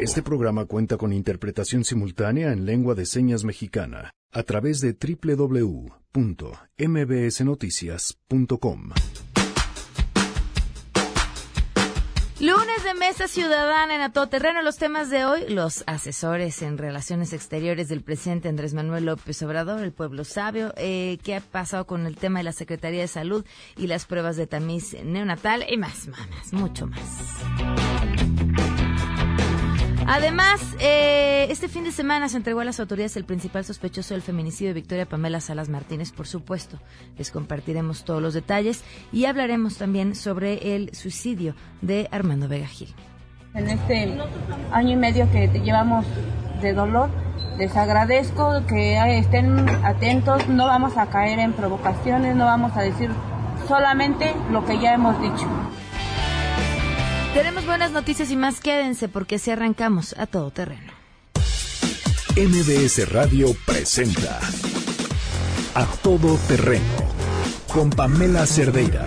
Este programa cuenta con interpretación simultánea en lengua de señas mexicana a través de www.mbsnoticias.com. Lunes de Mesa Ciudadana en A Todo Terreno. Los temas de hoy, los asesores en relaciones exteriores del presidente Andrés Manuel López Obrador, el pueblo sabio, eh, qué ha pasado con el tema de la Secretaría de Salud y las pruebas de tamiz neonatal y más, más, mucho más. Además, eh, este fin de semana se entregó a las autoridades el principal sospechoso del feminicidio de Victoria Pamela Salas Martínez, por supuesto. Les compartiremos todos los detalles y hablaremos también sobre el suicidio de Armando Vega Gil. En este año y medio que llevamos de dolor, les agradezco que estén atentos, no vamos a caer en provocaciones, no vamos a decir solamente lo que ya hemos dicho. Tenemos buenas noticias y más quédense porque si arrancamos a todo terreno. MBS Radio presenta A Todo Terreno con Pamela Cerdeira.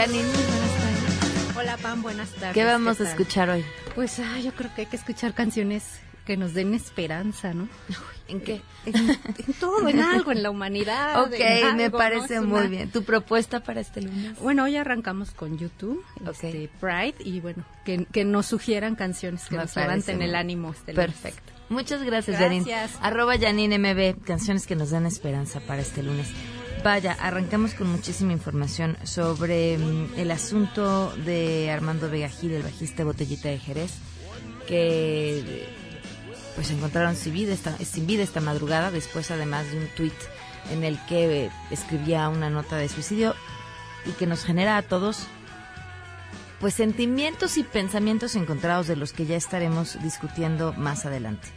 Janine, buenas tardes. Hola Pam, buenas tardes. ¿Qué vamos a escuchar hoy? Pues ah, yo creo que hay que escuchar canciones que nos den esperanza, ¿no? ¿En qué? En, todo, en algo, en la humanidad. Ok, me parece muy bien. ¿Tu propuesta para este lunes? Bueno, hoy arrancamos con YouTube, este, Pride, y bueno, que, nos sugieran canciones que nos levanten el ánimo este Perfecto. Muchas gracias, gracias. Janine. Arroba Janine MB, canciones que nos den esperanza para este lunes. Vaya, arrancamos con muchísima información sobre mm, el asunto de Armando Vega Gil, el bajista Botellita de Jerez, que pues encontraron sin vida, esta, sin vida esta madrugada, después además de un tuit en el que escribía una nota de suicidio y que nos genera a todos pues sentimientos y pensamientos encontrados de los que ya estaremos discutiendo más adelante.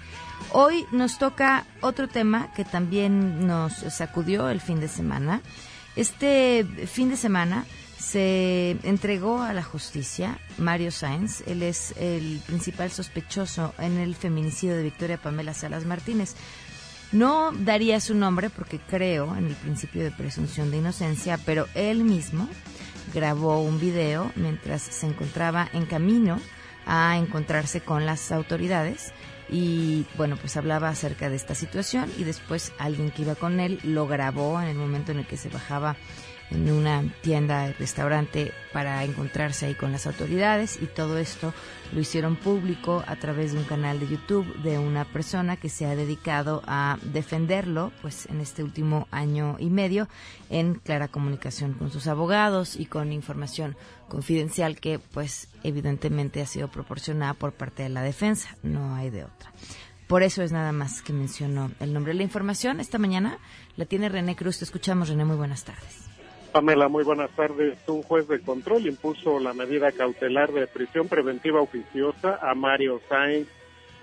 Hoy nos toca otro tema que también nos sacudió el fin de semana. Este fin de semana se entregó a la justicia Mario Sáenz. Él es el principal sospechoso en el feminicidio de Victoria Pamela Salas Martínez. No daría su nombre porque creo en el principio de presunción de inocencia, pero él mismo grabó un video mientras se encontraba en camino a encontrarse con las autoridades y bueno, pues hablaba acerca de esta situación y después alguien que iba con él lo grabó en el momento en el que se bajaba en una tienda, restaurante para encontrarse ahí con las autoridades y todo esto lo hicieron público a través de un canal de YouTube de una persona que se ha dedicado a defenderlo pues en este último año y medio en clara comunicación con sus abogados y con información confidencial que pues evidentemente ha sido proporcionada por parte de la defensa, no hay de otra. Por eso es nada más que mencionó el nombre de la información. Esta mañana la tiene René Cruz. Te escuchamos, René. Muy buenas tardes. Pamela, muy buenas tardes. Un juez de control impuso la medida cautelar de prisión preventiva oficiosa a Mario Sainz,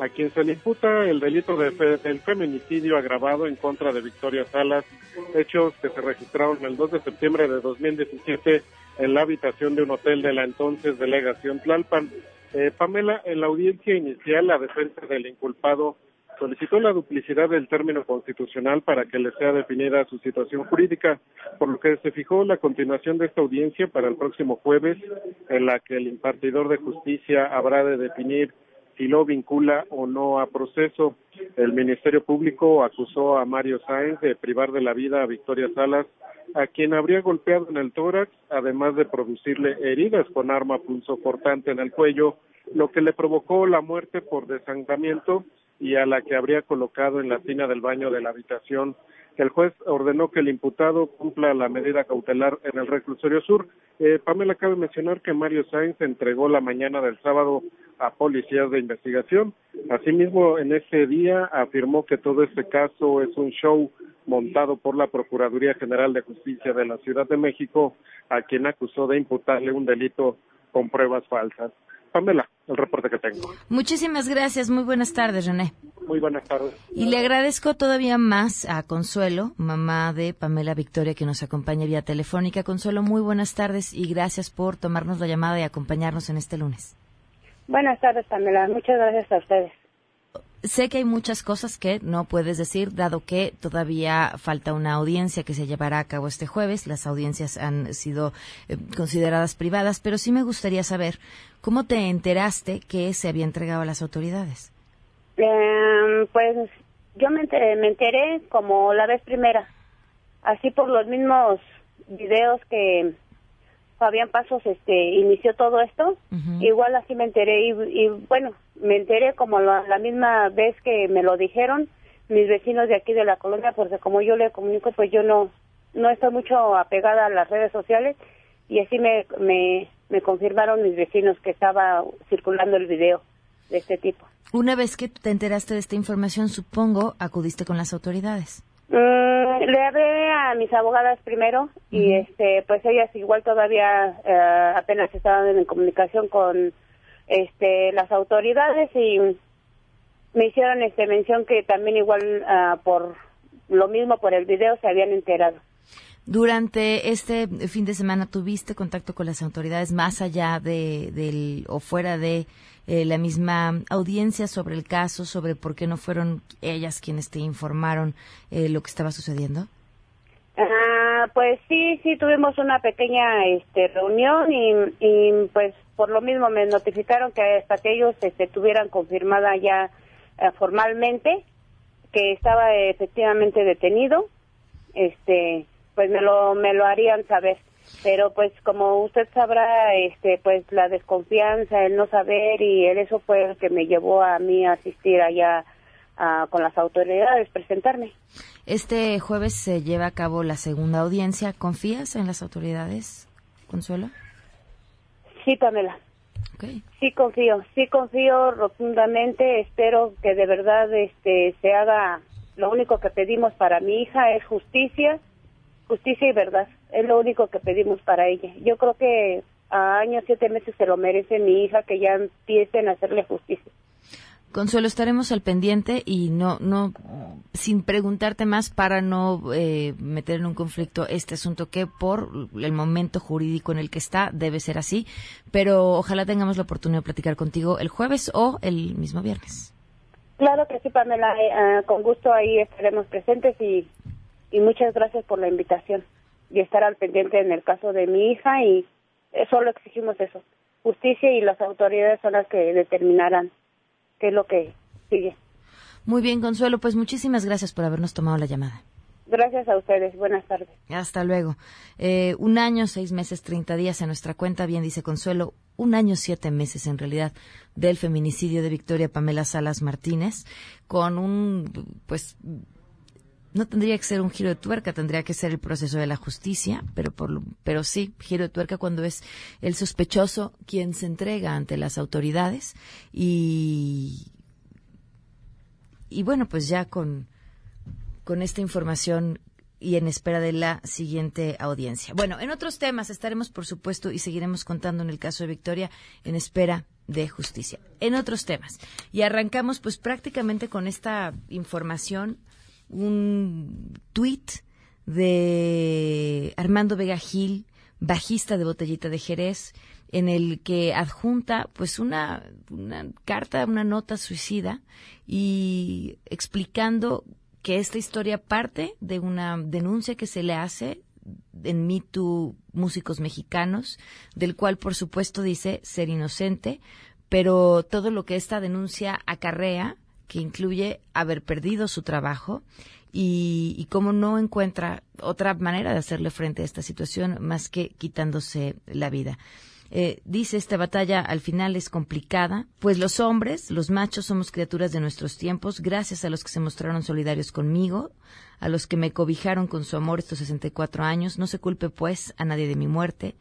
a quien se le imputa el delito de del feminicidio agravado en contra de Victoria Salas, hechos que se registraron el 2 de septiembre de 2017 en la habitación de un hotel de la entonces delegación Tlalpan. Eh, Pamela, en la audiencia inicial, la defensa del inculpado solicitó la duplicidad del término constitucional para que le sea definida su situación jurídica, por lo que se fijó la continuación de esta audiencia para el próximo jueves, en la que el impartidor de justicia habrá de definir si lo vincula o no a proceso. El Ministerio Público acusó a Mario Sáenz de privar de la vida a Victoria Salas, a quien habría golpeado en el tórax, además de producirle heridas con arma punzocortante en el cuello, lo que le provocó la muerte por desangramiento y a la que habría colocado en la tina del baño de la habitación. El juez ordenó que el imputado cumpla la medida cautelar en el reclusorio sur. Eh, Pamela cabe mencionar que Mario Sainz entregó la mañana del sábado a policías de investigación. Asimismo, en ese día afirmó que todo este caso es un show montado por la Procuraduría General de Justicia de la Ciudad de México, a quien acusó de imputarle un delito con pruebas falsas. Pamela, el reporte que tengo. Muchísimas gracias. Muy buenas tardes, René. Muy buenas tardes. Y le agradezco todavía más a Consuelo, mamá de Pamela Victoria, que nos acompaña vía telefónica. Consuelo, muy buenas tardes y gracias por tomarnos la llamada y acompañarnos en este lunes. Buenas tardes, Pamela. Muchas gracias a ustedes. Sé que hay muchas cosas que no puedes decir, dado que todavía falta una audiencia que se llevará a cabo este jueves. Las audiencias han sido eh, consideradas privadas, pero sí me gustaría saber cómo te enteraste que se había entregado a las autoridades. Eh, pues yo me enteré, como la vez primera, así por los mismos videos que Fabián Pasos este inició todo esto, igual así me enteré y, bueno, me enteré como la, misma vez que me lo dijeron mis vecinos de aquí de la colonia, porque como yo le comunico, pues yo no no estoy mucho apegada a las redes sociales y así me, me, me confirmaron mis vecinos que estaba circulando el video de este tipo. Una vez que te enteraste de esta información, supongo, acudiste con las autoridades. Mm, le hablé a mis abogadas primero y este pues ellas igual todavía eh, apenas estaban en comunicación con este las autoridades y me hicieron este mención que también igual ah, por lo mismo por el video se habían enterado. Durante este fin de semana tuviste contacto con las autoridades más allá de del o fuera de eh, la misma audiencia sobre el caso, sobre por qué no fueron ellas quienes te informaron eh, lo que estaba sucediendo? Ah, pues sí, sí, tuvimos una pequeña este, reunión y, y, pues por lo mismo me notificaron que hasta que ellos este, tuvieran confirmada ya eh, formalmente que estaba efectivamente detenido, este, pues me lo, me lo harían saber. Pero pues como usted sabrá este pues la desconfianza el no saber y eso fue el que me llevó a mí a asistir allá con las autoridades presentarme. Este jueves se lleva a cabo la segunda audiencia. Confías en las autoridades Consuelo sí Pamela. Sí confío sí confío rotundamente. Espero que de verdad este se haga lo único que pedimos para mi hija es justicia justicia y verdad. Es lo único que pedimos para ella. Yo creo que a años, siete meses se lo merece mi hija que ya empiecen a hacerle justicia. Consuelo, estaremos al pendiente y no, no, sin preguntarte más para no eh, meter en un conflicto este asunto que por el momento jurídico en el que está debe ser así, pero ojalá tengamos la oportunidad de platicar contigo el jueves o el mismo viernes. Claro que sí, Pamela, eh, ah, con gusto ahí estaremos presentes y y muchas gracias por la invitación y estar al pendiente en el caso de mi hija y solo exigimos eso, justicia y las autoridades son las que determinarán qué es lo que sigue. Muy bien, Consuelo, pues muchísimas gracias por habernos tomado la llamada. Gracias a ustedes. Buenas tardes. Hasta luego. Eh, un año, seis meses, treinta días en nuestra cuenta, bien dice Consuelo, un año, siete meses en realidad del feminicidio de Victoria Pamela Salas Martínez, con un, pues, no tendría que ser un giro de tuerca, tendría que ser el proceso de la justicia, pero, por, pero sí, giro de tuerca cuando es el sospechoso quien se entrega ante las autoridades y, y bueno, pues ya con, con esta información y en espera de la siguiente audiencia. Bueno, en otros temas estaremos, por supuesto, y seguiremos contando en el caso de Victoria en espera de justicia. En otros temas. Y arrancamos pues prácticamente con esta información un tuit de Armando Vega Gil, bajista de Botellita de Jerez, en el que adjunta pues una, una carta, una nota suicida y explicando que esta historia parte de una denuncia que se le hace en Me Too Músicos Mexicanos, del cual por supuesto dice ser inocente, pero todo lo que esta denuncia acarrea que incluye haber perdido su trabajo y, cómo no encuentra otra manera de hacerle frente a esta situación más que quitándose la vida. Eh, dice esta batalla al final es complicada, pues los hombres, los machos, somos criaturas de nuestros tiempos, gracias a los que se mostraron solidarios conmigo, a los que me cobijaron con su amor estos 64 años, no se culpe pues a nadie de mi muerte.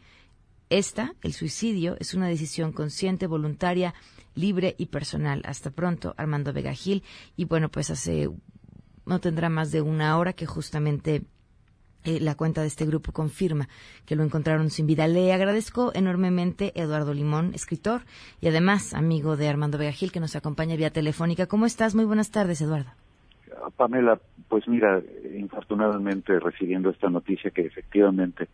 Esta, el suicidio, es una decisión consciente, voluntaria, libre y personal. Hasta pronto, Armando Vega Gil. Y bueno, pues hace, no tendrá más de una hora que justamente eh, la cuenta de este grupo confirma que lo encontraron sin vida. Le agradezco enormemente Eduardo Limón, escritor y además amigo de Armando Vega Gil, que nos acompaña vía telefónica. ¿Cómo estás? Muy buenas tardes, Eduardo. Pamela, pues mira, infortunadamente recibiendo esta noticia que efectivamente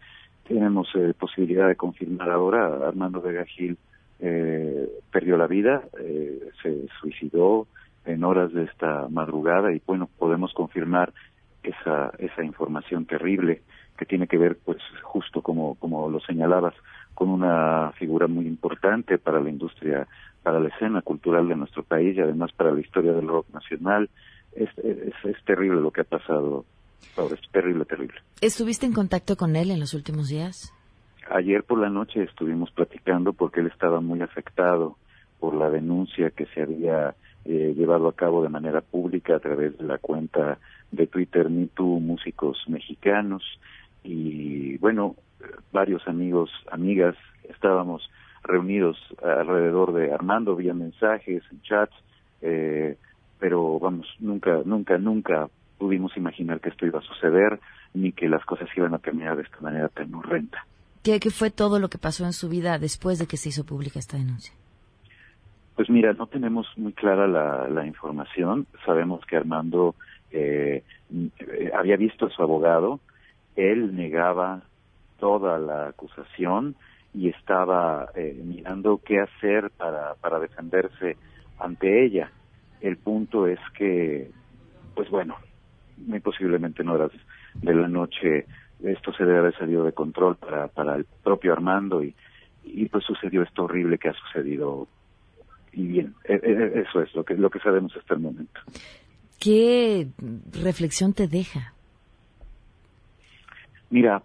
tenemos eh, posibilidad de confirmar ahora, Armando Vega Gil eh, perdió la vida, eh, se suicidó en horas de esta madrugada y bueno, podemos confirmar esa, esa información terrible que tiene que ver, pues justo como, como lo señalabas, con una figura muy importante para la industria, para la escena cultural de nuestro país y además para la historia del rock nacional. Es, es, es terrible lo que ha pasado, es terrible, terrible. ¿Estuviste en contacto con él en los últimos días? Ayer por la noche estuvimos platicando porque él estaba muy afectado por la denuncia que se había eh, llevado a cabo de manera pública a través de la cuenta de Twitter MeToo Músicos Mexicanos y bueno, varios amigos, amigas, estábamos reunidos alrededor de Armando vía mensajes, en chats, eh, pero vamos, nunca, nunca, nunca pudimos imaginar que esto iba a suceder ni que las cosas iban a terminar de esta manera tan horrenda. ¿Qué, ¿Qué fue todo lo que pasó en su vida después de que se hizo pública esta denuncia? Pues mira, no tenemos muy clara la, la información. Sabemos que Armando eh, había visto a su abogado, él negaba toda la acusación y estaba eh, mirando qué hacer para, para defenderse ante ella. El punto es que, pues bueno, muy posiblemente en horas de la noche esto se debe haber salido de control para, para el propio Armando y, y pues sucedió esto horrible que ha sucedido. Y bien e, e, eso es lo que lo que sabemos hasta el momento. Qué reflexión te deja mira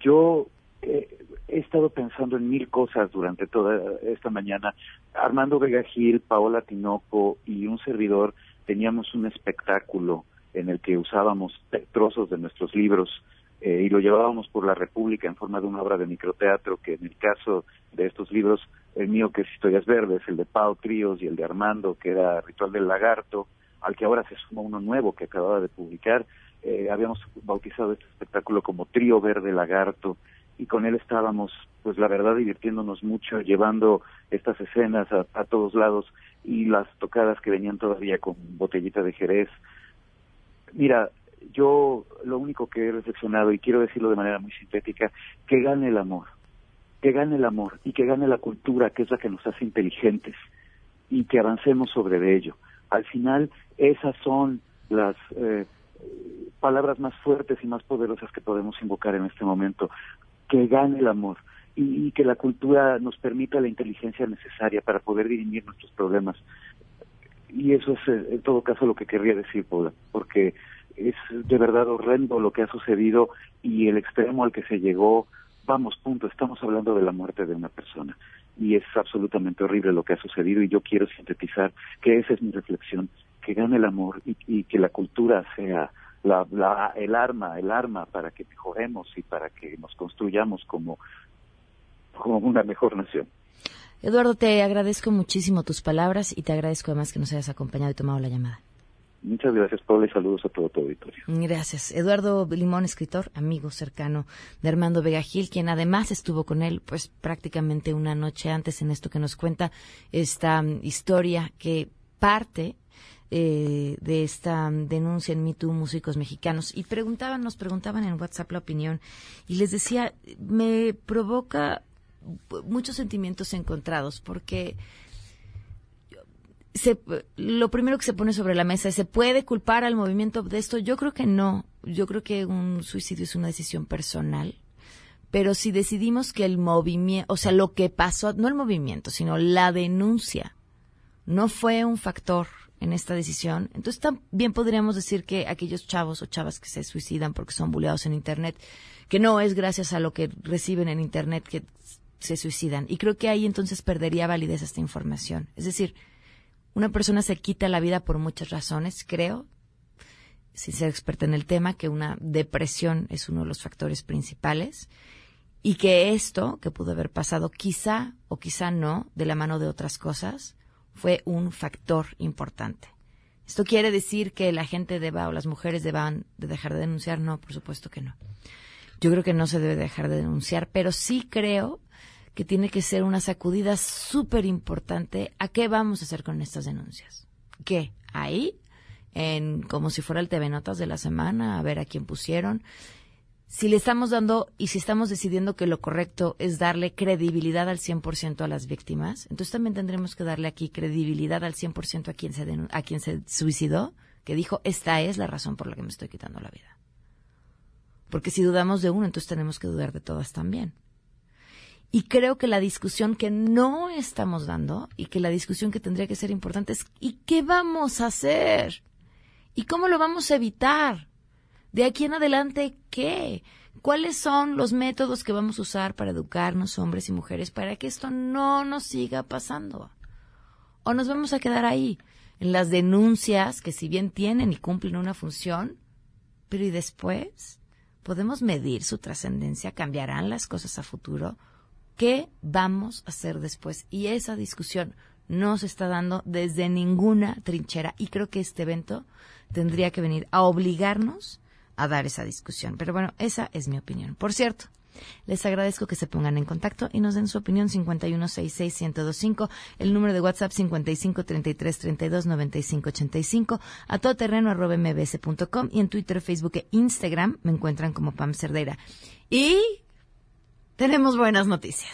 yo he estado pensando en mil cosas durante toda esta mañana. Armando Vega Gil Paola Tinoco y un servidor teníamos un espectáculo en el que usábamos trozos de nuestros libros eh, y lo llevábamos por la República en forma de una obra de microteatro que en el caso de estos libros, el mío que es Historias Verdes, el de Pau Tríos y el de Armando que era Ritual del Lagarto, al que ahora se suma uno nuevo que acababa de publicar, eh, habíamos bautizado este espectáculo como Trío Verde Lagarto y con él estábamos, pues la verdad, divirtiéndonos mucho, llevando estas escenas a, a todos lados y las tocadas que venían todavía con botellita de Jerez. Mira, yo lo único que he reflexionado, y quiero decirlo de manera muy sintética, que gane el amor, que gane el amor y que gane la cultura, que es la que nos hace inteligentes, y que avancemos sobre ello. Al final, esas son las eh, palabras más fuertes y más poderosas que podemos invocar en este momento. Que gane el amor y, y que la cultura nos permita la inteligencia necesaria para poder dirimir nuestros problemas. Y eso es, eh, en todo caso, lo que querría decir, Paula, porque es de verdad horrendo lo que ha sucedido y el extremo al que se llegó, vamos, punto, estamos hablando de la muerte de una persona y es absolutamente horrible lo que ha sucedido y yo quiero sintetizar que esa es mi reflexión, que gane el amor y, que la cultura sea la, la, el arma, el arma para que mejoremos y para que nos construyamos como, como una mejor nación. Eduardo, te agradezco muchísimo tus palabras y te agradezco además que nos hayas acompañado y tomado la llamada. Muchas gracias, Paula, y saludos a todo tu auditorio. Gracias. Eduardo Limón, escritor, amigo cercano de Armando Vega Gil, quien además estuvo con él, pues prácticamente una noche antes en esto que nos cuenta esta historia que parte eh, de esta denuncia en MeToo Músicos Mexicanos. Y preguntaban, nos preguntaban en WhatsApp la opinión, y les decía, me provoca muchos sentimientos encontrados, porque se, lo primero que se pone sobre la mesa es, ¿se puede culpar al movimiento de esto? Yo creo que no. Yo creo que un suicidio es una decisión personal. Pero si decidimos que el movimiento, o sea, lo que pasó, no el movimiento, sino la denuncia, no fue un factor en esta decisión, entonces también podríamos decir que aquellos chavos o chavas que se suicidan porque son buleados en Internet, que no es gracias a lo que reciben en Internet que se suicidan. Y creo que ahí entonces perdería validez esta información. Es decir, una persona se quita la vida por muchas razones, creo, sin ser experta en el tema, que una depresión es uno de los factores principales y que esto que pudo haber pasado quizá o quizá no, de la mano de otras cosas, fue un factor importante. ¿Esto quiere decir que la gente deba o las mujeres deban de dejar de denunciar? No, por supuesto que no. Yo creo que no se debe dejar de denunciar, pero sí creo que tiene que ser una sacudida súper importante a qué vamos a hacer con estas denuncias. ¿Qué? Ahí, en como si fuera el TV Notas de la semana, a ver a quién pusieron. Si le estamos dando y si estamos decidiendo que lo correcto es darle credibilidad al 100% a las víctimas, entonces también tendremos que darle aquí credibilidad al 100% a quien se a quien se suicidó, que dijo, "Esta es la razón por la que me estoy quitando la vida." Porque si dudamos de uno, entonces tenemos que dudar de todas también. Y creo que la discusión que no estamos dando y que la discusión que tendría que ser importante es ¿y qué vamos a hacer? ¿Y cómo lo vamos a evitar? De aquí en adelante, ¿qué? ¿Cuáles son los métodos que vamos a usar para educarnos, hombres y mujeres, para que esto no nos siga pasando? ¿O nos vamos a quedar ahí, en las denuncias que si bien tienen y cumplen una función, pero ¿y después? ¿Podemos medir su trascendencia? ¿Cambiarán las cosas a futuro? ¿Qué vamos a hacer después? Y esa discusión no se está dando desde ninguna trinchera y creo que este evento tendría que venir a obligarnos a dar esa discusión. Pero bueno, esa es mi opinión. Por cierto, les agradezco que se pongan en contacto y nos den su opinión 5166125, el número de WhatsApp 5533329585, a todoterreno arroba mbs.com y en Twitter, Facebook e Instagram me encuentran como Pam Cerdeira. Y tenemos buenas noticias.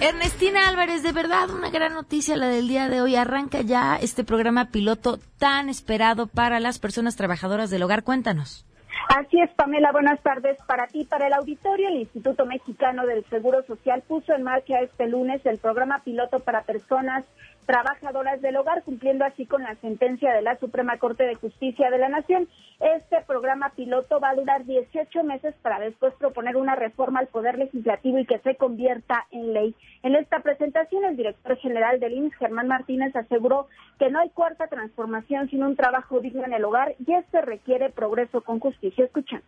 Ernestina Álvarez, de verdad una gran noticia la del día de hoy. Arranca ya este programa piloto tan esperado para las personas trabajadoras del hogar. Cuéntanos. Así es, Pamela. Buenas tardes para ti. Para el auditorio, el Instituto Mexicano del Seguro Social puso en marcha este lunes el programa piloto para personas trabajadoras del hogar, cumpliendo así con la sentencia de la Suprema Corte de Justicia de la Nación. Este programa piloto va a durar 18 meses para después proponer una reforma al Poder Legislativo y que se convierta en ley. En esta presentación, el director general del IMSS, Germán Martínez, aseguró que no hay cuarta transformación sin un trabajo digno en el hogar y este requiere progreso con justicia. Escuchamos.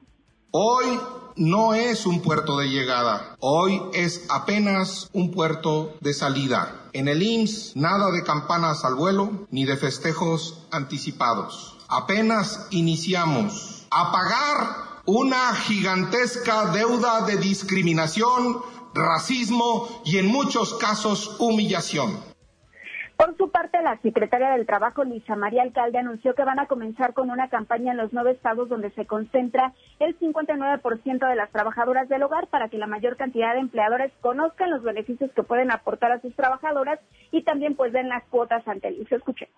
Hoy no es un puerto de llegada, hoy es apenas un puerto de salida. En el IMSS nada de campanas al vuelo ni de festejos anticipados. Apenas iniciamos a pagar una gigantesca deuda de discriminación, racismo y en muchos casos humillación. Por su parte, la secretaria del Trabajo, Luisa María Alcalde, anunció que van a comenzar con una campaña en los nueve estados donde se concentra el 59% de las trabajadoras del hogar para que la mayor cantidad de empleadores conozcan los beneficios que pueden aportar a sus trabajadoras y también pues den las cuotas ante el IMSS. Escuchemos.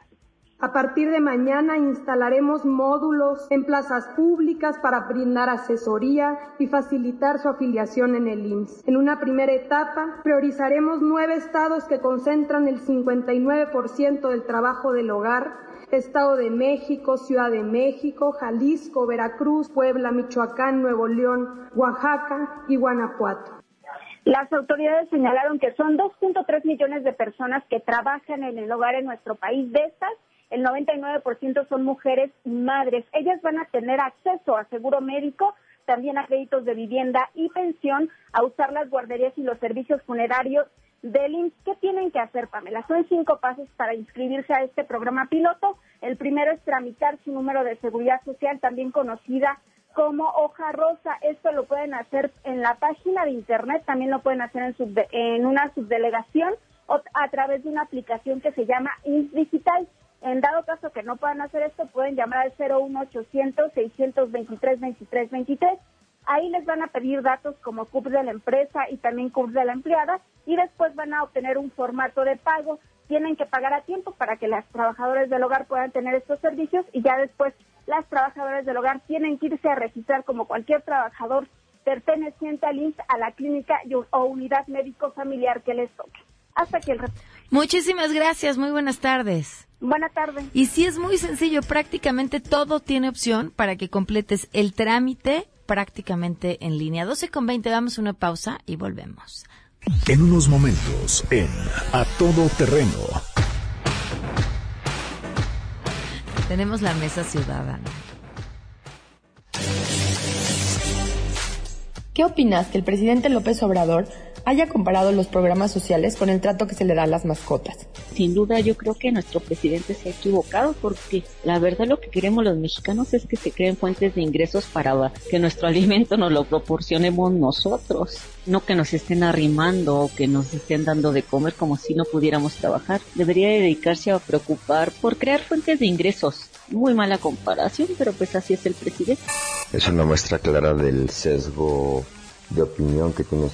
A partir de mañana instalaremos módulos en plazas públicas para brindar asesoría y facilitar su afiliación en el IMSS. En una primera etapa, priorizaremos nueve estados que concentran el 59% del trabajo del hogar Estado de México, Ciudad de México, Jalisco, Veracruz, Puebla, Michoacán, Nuevo León, Oaxaca y Guanajuato. Las autoridades señalaron que son 2.3 millones de personas que trabajan en el hogar en nuestro país. De estas, el 99% son mujeres madres. Ellas van a tener acceso a seguro médico, también a créditos de vivienda y pensión, a usar las guarderías y los servicios funerarios del IMSS. ¿Qué tienen que hacer, Pamela? Son cinco pasos para inscribirse a este programa piloto. El primero es tramitar su número de seguridad social, también conocida como hoja rosa. Esto lo pueden hacer en la página de internet, también lo pueden hacer en, en una subdelegación o a través de una aplicación que se llama IMSS Digital. En dado caso que no puedan hacer esto, pueden llamar al 01800-623-2323. Ahí les van a pedir datos como CUP de la empresa y también CUP de la empleada y después van a obtener un formato de pago. Tienen que pagar a tiempo para que las trabajadoras del hogar puedan tener estos servicios y ya después las trabajadoras del hogar tienen que irse a registrar como cualquier trabajador perteneciente al INS a la clínica o unidad médico familiar que les toque. Hasta aquí el Muchísimas gracias, muy buenas tardes. Buenas tardes. Y si es muy sencillo, prácticamente todo tiene opción para que completes el trámite prácticamente en línea. 12 con 20, damos una pausa y volvemos. En unos momentos, en A Todo Terreno. Tenemos la mesa ciudadana. ¿Qué opinas que el presidente López Obrador haya comparado los programas sociales con el trato que se le da a las mascotas. Sin duda yo creo que nuestro presidente se ha equivocado porque la verdad lo que queremos los mexicanos es que se creen fuentes de ingresos para que nuestro alimento nos lo proporcionemos nosotros, no que nos estén arrimando o que nos estén dando de comer como si no pudiéramos trabajar. Debería dedicarse a preocupar por crear fuentes de ingresos. Muy mala comparación, pero pues así es el presidente. Es una muestra clara del sesgo de opinión que tiene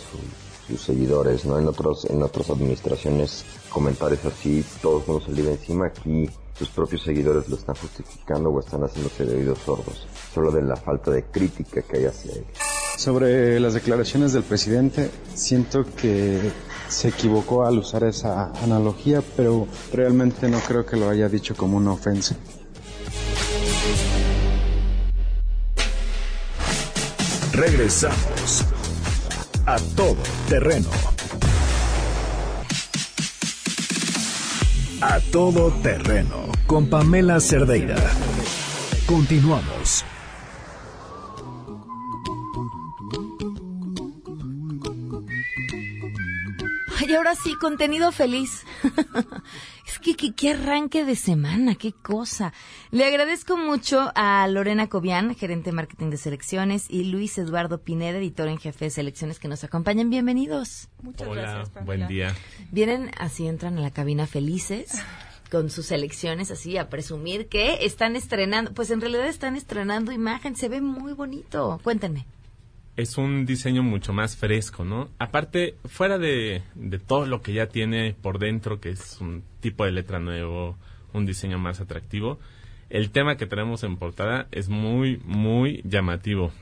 sus seguidores, ¿no? En otros, en otras administraciones comentarios así, todo el mundo se le encima, aquí sus propios seguidores lo están justificando o están haciéndose de oídos sordos, solo de la falta de crítica que hay hacia él. Sobre las declaraciones del presidente, siento que se equivocó al usar esa analogía, pero realmente no creo que lo haya dicho como una ofensa. Regresamos a todo terreno. A todo terreno con Pamela Cerdeira. Continuamos. Y ahora sí, contenido feliz. es que, qué arranque de semana, qué cosa. Le agradezco mucho a Lorena Cobian, gerente de marketing de selecciones, y Luis Eduardo Pineda, editor en jefe de selecciones, que nos acompañan. Bienvenidos. Muchas Hola, buen día. Vienen así, entran a la cabina felices con sus selecciones así a presumir que están estrenando, pues en realidad están estrenando imagen, se ve muy bonito. Cuéntenme es un diseño mucho más fresco, ¿no? Aparte, fuera de, de, todo lo que ya tiene por dentro, que es un tipo de letra nuevo, un diseño más atractivo, el tema que tenemos en portada es muy, muy llamativo.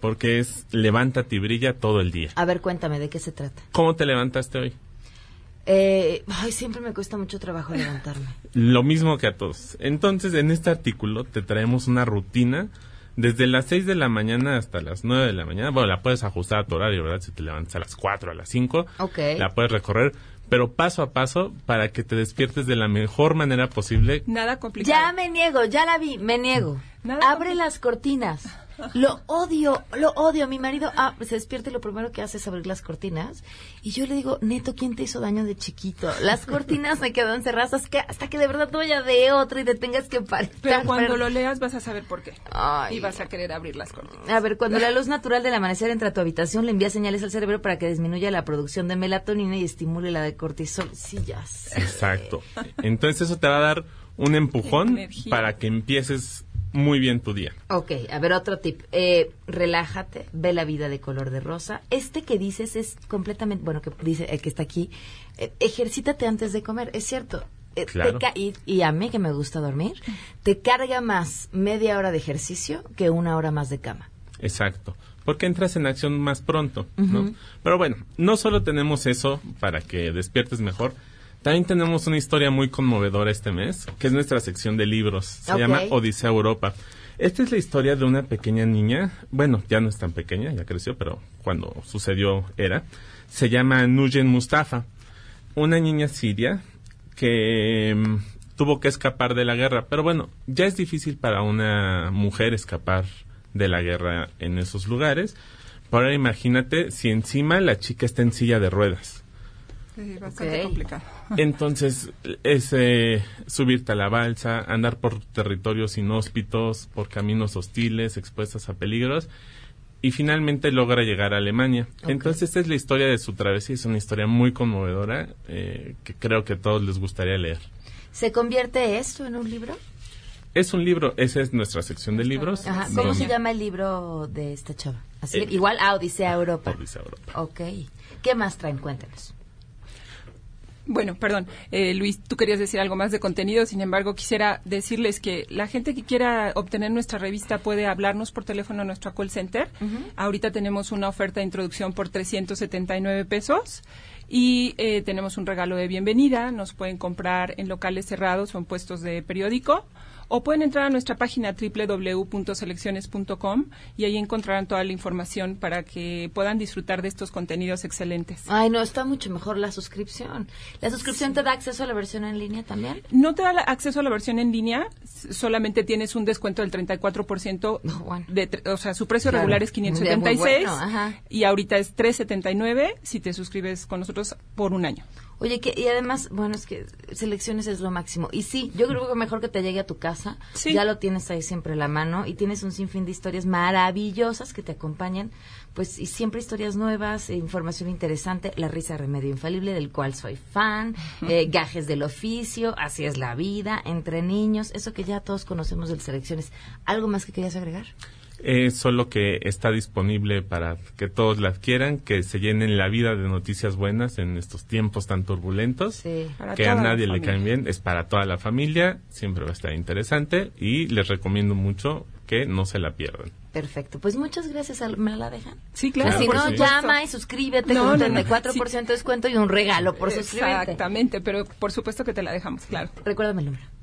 Porque es levántate y brilla todo el día. A ver, cuéntame, ¿de qué se trata? ¿Cómo te levantaste hoy? Eh, ay, siempre me cuesta mucho trabajo levantarme. Lo mismo que a todos. Entonces, en este artículo te traemos una rutina desde las 6 de la mañana hasta las 9 de la mañana. Bueno, la puedes ajustar a tu horario, ¿verdad? Si te levantas a las 4, a las 5, okay. la puedes recorrer, pero paso a paso para que te despiertes de la mejor manera posible. Nada complicado. Ya me niego, ya la vi, me niego. Abre las cortinas. Lo odio, lo odio. Mi marido ah, se despierta y lo primero que hace es abrir las cortinas. Y yo le digo, Neto, ¿quién te hizo daño de chiquito? Las cortinas me quedan cerradas hasta que, hasta que de verdad no vaya de otro y te tengas que parar. Pero cuando lo leas vas a saber por qué. Y vas a querer abrir las cortinas. A ver, cuando la luz natural del amanecer entra a tu habitación, le envía señales al cerebro para que disminuya la producción de melatonina y estimule la de cortisol. Sí, ya sé. Exacto. Entonces eso te va a dar un empujón para que empieces muy bien tu día. Ok, a ver otro tip. Eh, relájate, ve la vida de color de rosa. Este que dices es completamente, bueno, que dice el que está aquí, eh, ejercítate antes de comer, es cierto. Eh, claro. y, y, a mí que me gusta dormir, te carga más media hora de ejercicio que una hora más de cama. Exacto porque entras en acción más pronto, ¿no? Pero bueno, no solo tenemos eso para que despiertes mejor, también tenemos una historia muy conmovedora este mes, que es nuestra sección de libros. Se llama Odisea Europa. Esta es la historia de una pequeña niña, bueno, ya no es tan pequeña, ya creció, pero cuando sucedió era. Se llama Nujen Mustafa, una niña siria que mm, tuvo que escapar de la guerra. Pero bueno, ya es difícil para una mujer escapar de la guerra en esos lugares. Ahora imagínate si encima la chica está en silla de ruedas. Sí, bastante complicado. Entonces, es eh, subirte a la balsa, andar por territorios inhóspitos, por caminos hostiles, expuestos a peligros, y finalmente logra llegar a Alemania. Entonces, esta es la historia de su travesía, es una historia muy conmovedora eh, que creo que a todos les gustaría leer. ¿Se convierte esto en un libro? Es un libro, esa es nuestra sección de libros. ¿Cómo se llama el libro de esta chava? Así, eh, igual a Odisea Europa. Odisea Europa. Ok. ¿Qué más traen? Cuéntenos. Bueno, perdón, eh, Luis, tú querías decir algo más de contenido, sin embargo, quisiera decirles que la gente que quiera obtener nuestra revista puede hablarnos por teléfono a nuestro call center. Ahorita tenemos una oferta de introducción por 379 pesos y eh, tenemos un regalo de bienvenida. Nos pueden comprar en locales cerrados o en puestos de periódico o pueden entrar a nuestra página www.selecciones.com y ahí encontrarán toda la información para que puedan disfrutar de estos contenidos excelentes. Ay, no, está mucho mejor la suscripción. ¿La suscripción te da acceso a la versión en línea también? No te da acceso a la versión en línea, solamente tienes un descuento del 34%, de, o sea, su precio regular es 576 y ahorita es 379 si te suscribes con nosotros por un año. Oye, que, y además, bueno, es que selecciones es lo máximo. Y sí, yo creo que mejor que te llegue a tu casa. Ya lo tienes ahí siempre a la mano y tienes un sinfín de historias maravillosas que te acompañan. Pues, y siempre historias nuevas, e información interesante. La risa remedio infalible, del cual soy fan. Eh, gajes del oficio, así es la vida, entre niños. Eso que ya todos conocemos de selecciones. ¿Algo más que querías agregar? Es solo que está disponible para que todos la adquieran, que se llenen la vida de noticias buenas en estos tiempos tan turbulentos, que a nadie le caen bien, es para toda la familia, siempre va a estar interesante y les recomiendo mucho que no se la pierdan. Perfecto, pues muchas gracias. ¿Me la dejan? Sí, claro. si no, llama y suscríbete con un 34% de descuento y un regalo por suscribirte. Exactamente, pero por supuesto que te la dejamos, claro. Recuérdame el número.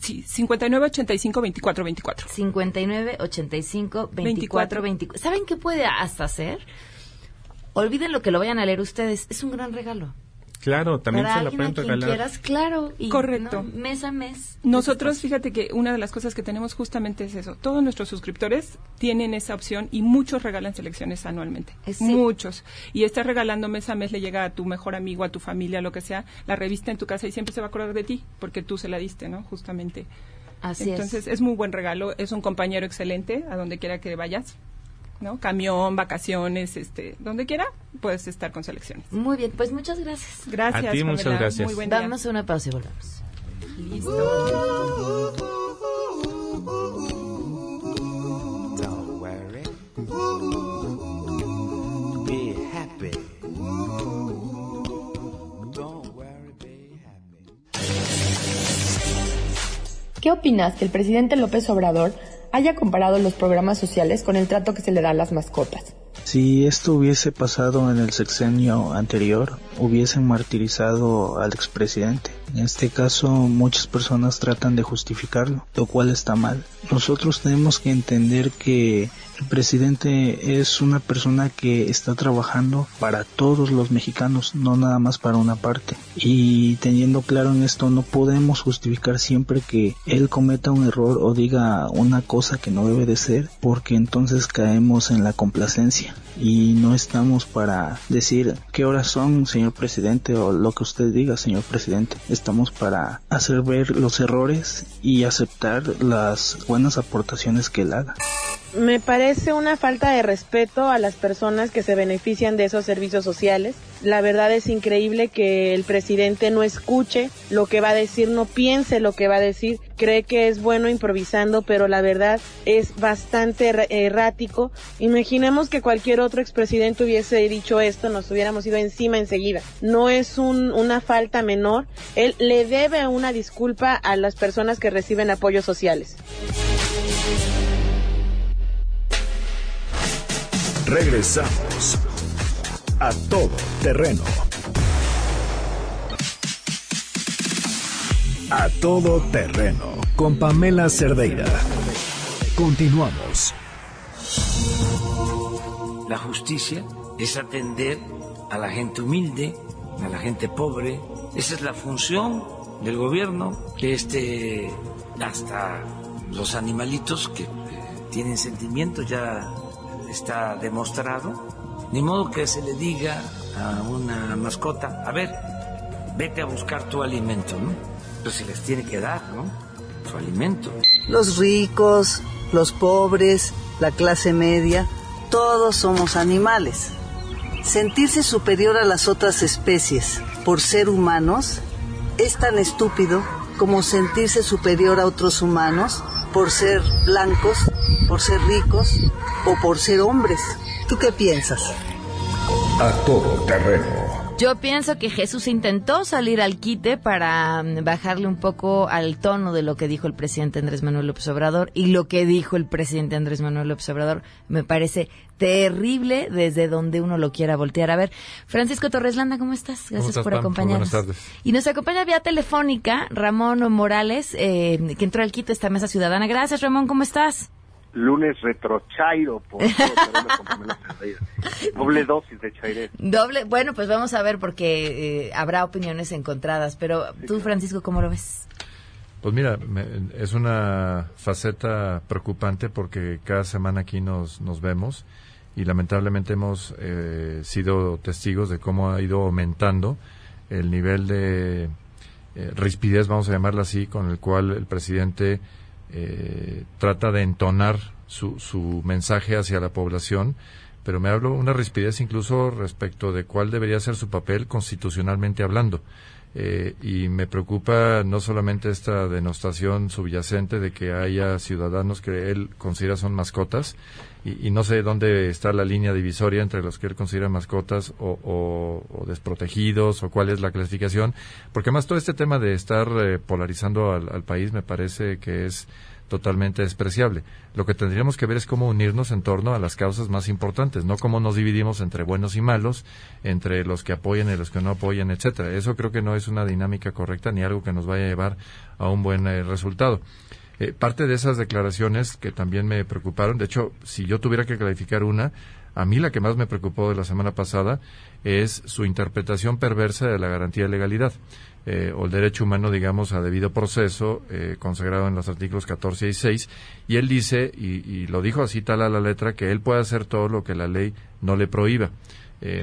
Sí, 5985-2424. 5985-2424. ¿Saben qué puede hasta hacer? Olviden lo que lo vayan a leer ustedes. Es un gran regalo. Claro, también se la pueden regalar. Quieras, claro. Y, Correcto. Mes a mes. Nosotros, fíjate que una de las cosas que tenemos justamente es eso. Todos nuestros suscriptores tienen esa opción y muchos regalan selecciones anualmente. Muchos. Y estás regalando mes a mes, le llega a tu mejor amigo, a tu familia, lo que sea, la revista en tu casa y siempre se va a acordar de ti porque tú se la diste, ¿no? Justamente. Así Entonces, es muy buen regalo. Es un compañero excelente a donde quiera que vayas. ¿No? Camión, vacaciones, este, donde quiera, puedes estar con selecciones. Muy bien, pues muchas gracias. Gracias. A ti muchas gracias. Muy buen Vamos a una pausa y volvemos. Listo. Don't worry. Be happy. Don't worry, be happy. ¿Qué opinas que el presidente López Obrador haya comparado los programas sociales con el trato que se le da a las mascotas. Si esto hubiese pasado en el sexenio anterior, hubiesen martirizado al expresidente. En este caso, muchas personas tratan de justificarlo, lo cual está mal. Nosotros tenemos que entender que el presidente es una persona que está trabajando para todos los mexicanos, no nada más para una parte. Y teniendo claro en esto, no podemos justificar siempre que él cometa un error o diga una cosa que no debe de ser, porque entonces caemos en la complacencia y no estamos para decir qué horas son, señor presidente, o lo que usted diga, señor presidente. Estamos para hacer ver los errores y aceptar las buenas aportaciones que él haga. Me parece una falta de respeto a las personas que se benefician de esos servicios sociales. La verdad es increíble que el presidente no escuche lo que va a decir, no piense lo que va a decir, cree que es bueno improvisando, pero la verdad es bastante errático. Imaginemos que cualquier otro expresidente hubiese dicho esto, nos hubiéramos ido encima enseguida. No es una falta menor. Él le debe una disculpa a las personas que reciben apoyos sociales. Regresamos a todo terreno. A todo terreno con Pamela Cerdeira. Continuamos. La justicia es atender a la gente humilde, a la gente pobre. Esa es la función del gobierno, que este hasta los animalitos que eh, tienen sentimientos ya está demostrado. Ni modo que se le diga a una mascota, a ver, vete a buscar tu alimento, ¿no? Pero se les tiene que dar, ¿no? Su alimento. Los ricos, los pobres, la clase media, todos somos animales. Sentirse superior a las otras especies por ser humanos es tan estúpido como sentirse superior a otros humanos por ser blancos, por ser ricos o por ser hombres. ¿Tú qué piensas? A todo terreno Yo pienso que Jesús intentó salir al quite para mm, bajarle un poco al tono de lo que dijo el presidente Andrés Manuel López Obrador y lo que dijo el presidente Andrés Manuel López Obrador me parece terrible desde donde uno lo quiera voltear. A ver, Francisco Torres Landa, ¿cómo estás? Gracias por acompañarnos. Buenas tardes. Y nos acompaña vía telefónica Ramón Morales, eh, que entró al quite esta mesa ciudadana. Gracias, Ramón, ¿cómo estás? Lunes retrochairo, por Doble dosis de chaire. Doble, bueno, pues vamos a ver porque eh, habrá opiniones encontradas, pero tú, Francisco, ¿cómo lo ves? Pues mira, es una faceta preocupante porque cada semana aquí nos, nos vemos y lamentablemente hemos eh, sido testigos de cómo ha ido aumentando el nivel de eh, rispidez, vamos a llamarla así, con el cual el presidente eh, trata de entonar su, su mensaje hacia la población, pero me hablo una rispidez incluso respecto de cuál debería ser su papel constitucionalmente hablando. Eh, y me preocupa no solamente esta denostación subyacente de que haya ciudadanos que él considera son mascotas, y, no sé dónde está la línea divisoria entre los que él considera mascotas o, desprotegidos, o cuál es la clasificación, porque más todo este tema de estar eh, polarizando al, país me parece que es totalmente despreciable. Lo que tendríamos que ver es cómo unirnos en torno a las causas más importantes, no cómo nos dividimos entre buenos y malos, entre los que apoyan y los que no apoyan, etcétera. Eso creo que no es una dinámica correcta ni algo que nos vaya a llevar a un buen eh, resultado. Eh, parte de esas declaraciones que también me preocuparon, de hecho, si yo tuviera que calificar una, a mí la que más me preocupó de la semana pasada es su interpretación perversa de la garantía de legalidad. Eh, o el derecho humano, digamos, a debido proceso, eh, consagrado en los artículos 14 y 6, y él dice, y, lo dijo así tal a la letra, que él puede hacer todo lo que la ley no le prohíba.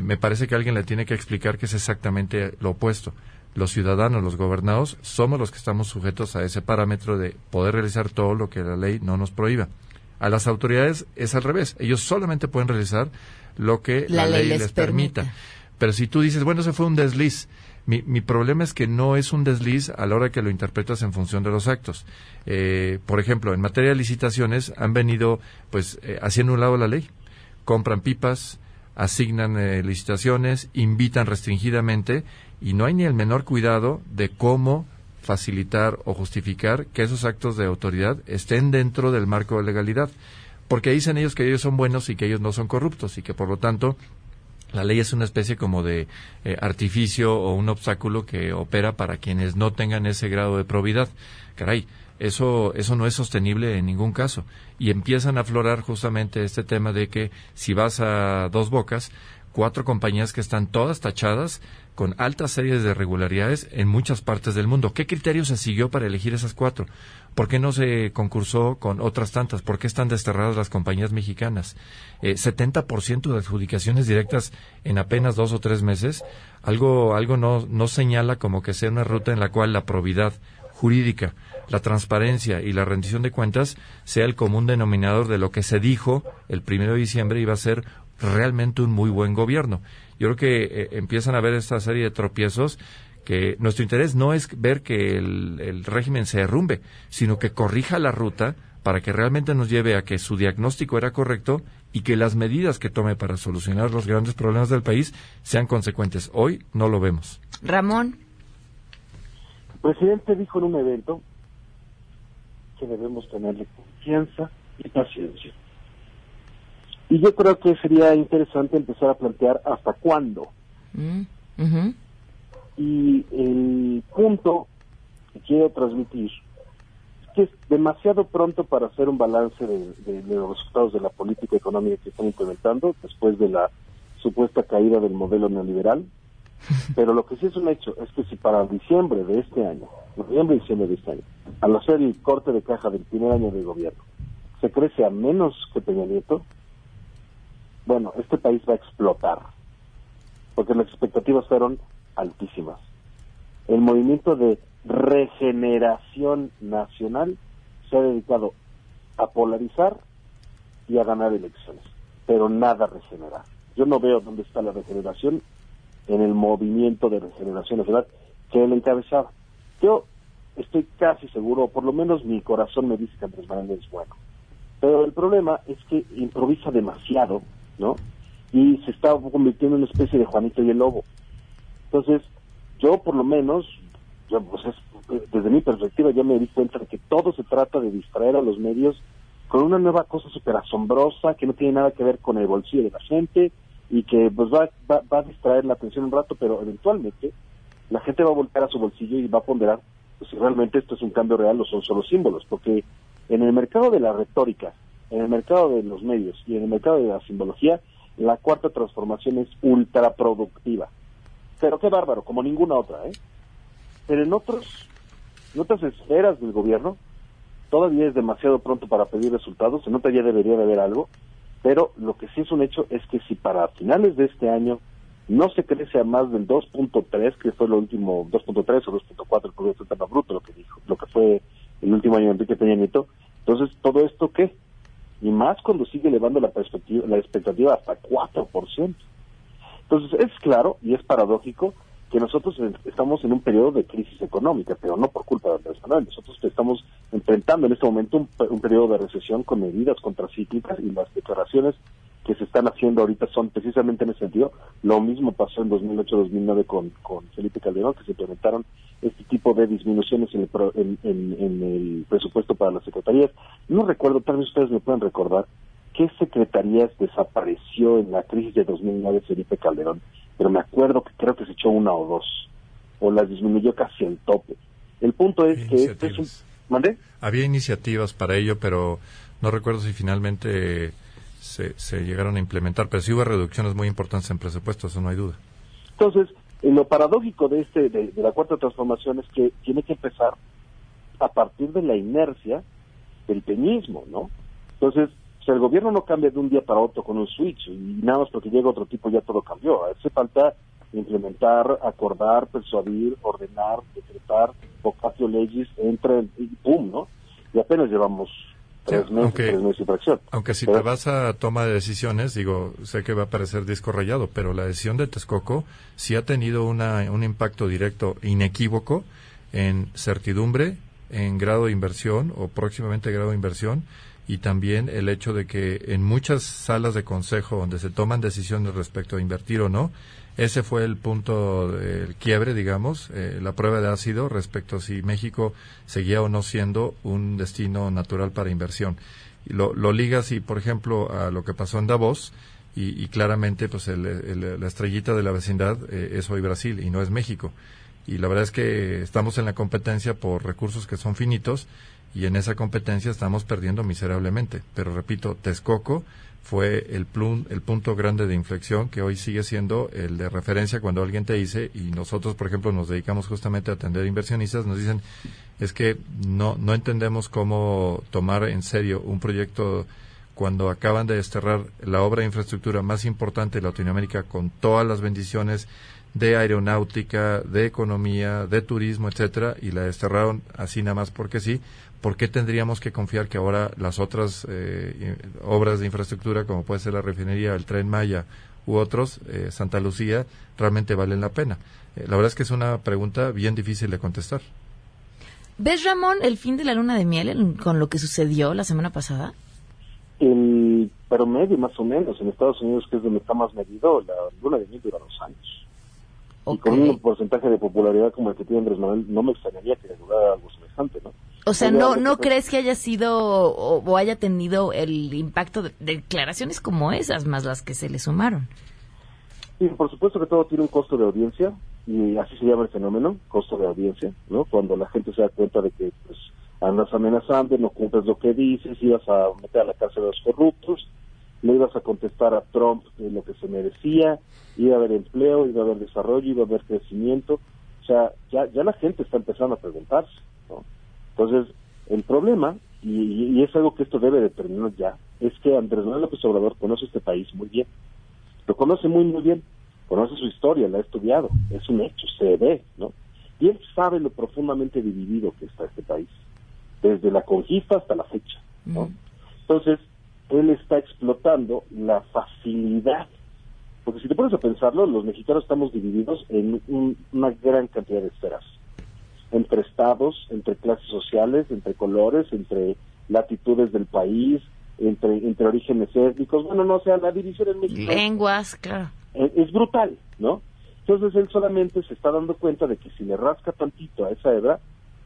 Me parece que alguien le tiene que explicar que es exactamente lo opuesto. Los ciudadanos, los gobernados, somos los que estamos sujetos a ese parámetro de poder realizar todo lo que la ley no nos prohíba. A las autoridades es al revés. Ellos solamente pueden realizar lo que la, ley, les, permita. Pero si tú dices, bueno, ese fue un desliz, mi, mi, problema es que no es un desliz a la hora que lo interpretas en función de los actos. Eh, por ejemplo, en materia de licitaciones han venido pues eh, haciendo un lado la ley. Compran pipas, asignan eh, licitaciones, invitan restringidamente y no hay ni el menor cuidado de cómo facilitar o justificar que esos actos de autoridad estén dentro del marco de legalidad. Porque dicen ellos que ellos son buenos y que ellos no son corruptos y que por lo tanto la ley es una especie como de eh, artificio o un obstáculo que opera para quienes no tengan ese grado de probidad. Caray, eso, eso no es sostenible en ningún caso. Y empiezan a aflorar justamente este tema de que si vas a dos bocas, cuatro compañías que están todas tachadas con altas series de irregularidades en muchas partes del mundo. ¿Qué criterio se siguió para elegir esas cuatro? ¿Por qué no se concursó con otras tantas? ¿Por qué están desterradas las compañías mexicanas? Eh, 70% de adjudicaciones directas en apenas dos o tres meses. Algo, algo no, no señala como que sea una ruta en la cual la probidad jurídica, la transparencia y la rendición de cuentas sea el común denominador de lo que se dijo el primero de diciembre iba a ser realmente un muy buen gobierno. Yo creo que eh, empiezan a ver esta serie de tropiezos que nuestro interés no es ver que el, régimen se derrumbe, sino que corrija la ruta para que realmente nos lleve a que su diagnóstico era correcto y que las medidas que tome para solucionar los grandes problemas del país sean consecuentes. Hoy no lo vemos. Ramón. El presidente dijo en un evento que debemos tenerle confianza y paciencia. Y yo creo que sería interesante empezar a plantear hasta cuándo. Mm, y el punto que quiero transmitir es que es demasiado pronto para hacer un balance de, los resultados de la política económica que están implementando después de la supuesta caída del modelo neoliberal. Pero lo que sí es un hecho es que si para diciembre de este año, noviembre y diciembre de este año, al hacer el corte de caja del primer año de gobierno, se crece a menos que Peña Nieto, bueno, este país va a explotar, porque las expectativas fueron altísimas. El movimiento de regeneración nacional se ha dedicado a polarizar y a ganar elecciones, pero nada regenerar. Yo no veo dónde está la regeneración en el movimiento de regeneración nacional que él encabezaba. Yo estoy casi seguro, por lo menos mi corazón me dice que Andrés Manuel es bueno. Pero el problema es que improvisa demasiado ¿no? Y se está convirtiendo en una especie de Juanito y el Lobo. Entonces, yo por lo menos, pues desde mi perspectiva ya me di cuenta de que todo se trata de distraer a los medios con una nueva cosa súper asombrosa que no tiene nada que ver con el bolsillo de la gente y que pues va, va, va, a distraer la atención un rato, pero eventualmente la gente va a volcar a su bolsillo y va a ponderar pues, si realmente esto es un cambio real o son solo símbolos, porque en el mercado de la retórica, en el mercado de los medios y en el mercado de la simbología, la cuarta transformación es ultra productiva. Pero qué bárbaro, como ninguna otra, ¿eh? Pero en otros, en otras esferas del gobierno, todavía es demasiado pronto para pedir resultados, en otra ya debería de haber algo, pero lo que sí es un hecho es que si para finales de este año no se crece a más del 2.3, que fue lo último, 2.3 o 2.4 el Producto Interno Bruto, lo que dijo, lo que fue el último año de Enrique Peña Nieto, entonces todo esto qué? Y más cuando sigue elevando la perspectiva, la expectativa hasta 4%. Entonces es claro y es paradójico que nosotros estamos en un periodo de crisis económica, pero no por culpa de Andrés Manuel. Nosotros estamos enfrentando en este momento un, un periodo de recesión con medidas contracíclicas y las declaraciones que se están haciendo ahorita son precisamente en ese sentido. Lo mismo pasó en 2008-2009 con, con Felipe Calderón, que se implementaron este tipo de disminuciones en el, en, el presupuesto para las secretarías. No recuerdo, tal vez ustedes me puedan recordar, qué secretarías desapareció en la crisis de 2009 Felipe Calderón, pero me acuerdo que creo que se echó una o dos, o las disminuyó casi en tope. El punto es que este es un... ¿Mandé? Había iniciativas para ello, pero no recuerdo si finalmente se, se llegaron a implementar, pero sí hubo reducciones muy importantes en presupuesto, eso no hay duda. Entonces, lo paradójico de, este, de, la cuarta transformación es que tiene que empezar a partir de la inercia del peñismo, ¿no? Entonces, si el gobierno no cambia de un día para otro con un switch y nada más porque llega otro tipo ya todo cambió, hace falta implementar, acordar, persuadir, ordenar, decretar, vocatio legis, entra y pum, ¿no? Y apenas llevamos aunque, si te vas a toma de decisiones, digo, sé que va a parecer disco rayado, pero la decisión de Texcoco sí ha tenido una, un impacto directo inequívoco en certidumbre, en grado de inversión o próximamente grado de inversión y también el hecho de que en muchas salas de consejo donde se toman decisiones respecto a invertir o no, ese fue el punto del quiebre, digamos, eh, la prueba de ácido respecto a si México seguía o no siendo un destino natural para inversión. Y lo, lo ligas, y por ejemplo, a lo que pasó en Davos, y, claramente pues la estrellita de la vecindad eh, es hoy Brasil y no es México. Y la verdad es que estamos en la competencia por recursos que son finitos y en esa competencia estamos perdiendo miserablemente. Pero repito, Texcoco fue el, el punto grande de inflexión que hoy sigue siendo el de referencia cuando alguien te dice, y nosotros, por ejemplo, nos dedicamos justamente a atender inversionistas, nos dicen, es que no, no entendemos cómo tomar en serio un proyecto cuando acaban de desterrar la obra de infraestructura más importante de Latinoamérica con todas las bendiciones de aeronáutica, de economía, de turismo, etcétera, y la desterraron así nada más porque sí, ¿por qué tendríamos que confiar que ahora las otras eh, obras de infraestructura, como puede ser la refinería, el tren Maya u otros, eh, Santa Lucía, realmente valen la pena? Eh, la verdad es que es una pregunta bien difícil de contestar. ¿Ves, Ramón, el fin de la luna de miel con lo que sucedió la semana pasada? El promedio, más o menos, en Estados Unidos, que es donde está más medido, la luna de miel dura dos años. Y con un porcentaje de popularidad como el que tiene Andrés Manuel, no me extrañaría que durara algo O sea, no, no crees que haya sido o, haya tenido el impacto de, declaraciones como esas, más las que se le sumaron. Sí, por supuesto que todo tiene un costo de audiencia y así se llama el fenómeno, costo de audiencia, ¿no? Cuando la gente se da cuenta de que pues andas amenazando, no cumples lo que dices, ibas a meter a la cárcel a los corruptos, le ibas a contestar a Trump lo que se merecía, iba a haber empleo, iba a haber desarrollo, iba a haber crecimiento, o sea, ya, ya la gente está empezando a preguntarse. Entonces, el problema, y, es algo que esto debe determinar ya, es que Andrés Manuel López Obrador conoce este país muy bien. Lo conoce muy, muy bien. Conoce su historia, la ha estudiado. Es un hecho, se ve, ¿no? Y él sabe lo profundamente dividido que está este país, desde la conquista hasta la fecha, ¿no? Entonces, él está explotando la facilidad porque si te pones a pensarlo, los mexicanos estamos divididos en una gran cantidad de esferas entre estados, entre clases sociales, entre colores, entre latitudes del país, entre, entre orígenes étnicos. Bueno, no, o sea, la división en México. Lenguas, claro. Es, brutal, ¿no? Entonces él solamente se está dando cuenta de que si le rasca tantito a esa hebra,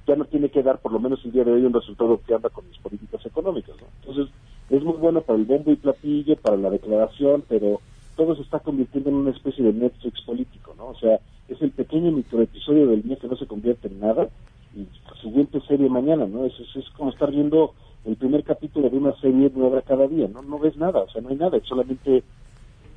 ya no tiene que dar por lo menos el día de hoy un resultado que anda con las políticas económicas. ¿no? Entonces es muy bueno para el bombo y platillo, para la declaración, pero todo se está convirtiendo en una especie de Netflix político, ¿no? O sea, es el pequeño microepisodio del día que no se convierte en nada y la siguiente serie mañana, ¿no? Es, es, como estar viendo el primer capítulo de una serie nueva cada día, ¿no? No ves nada, o sea, no hay nada, es solamente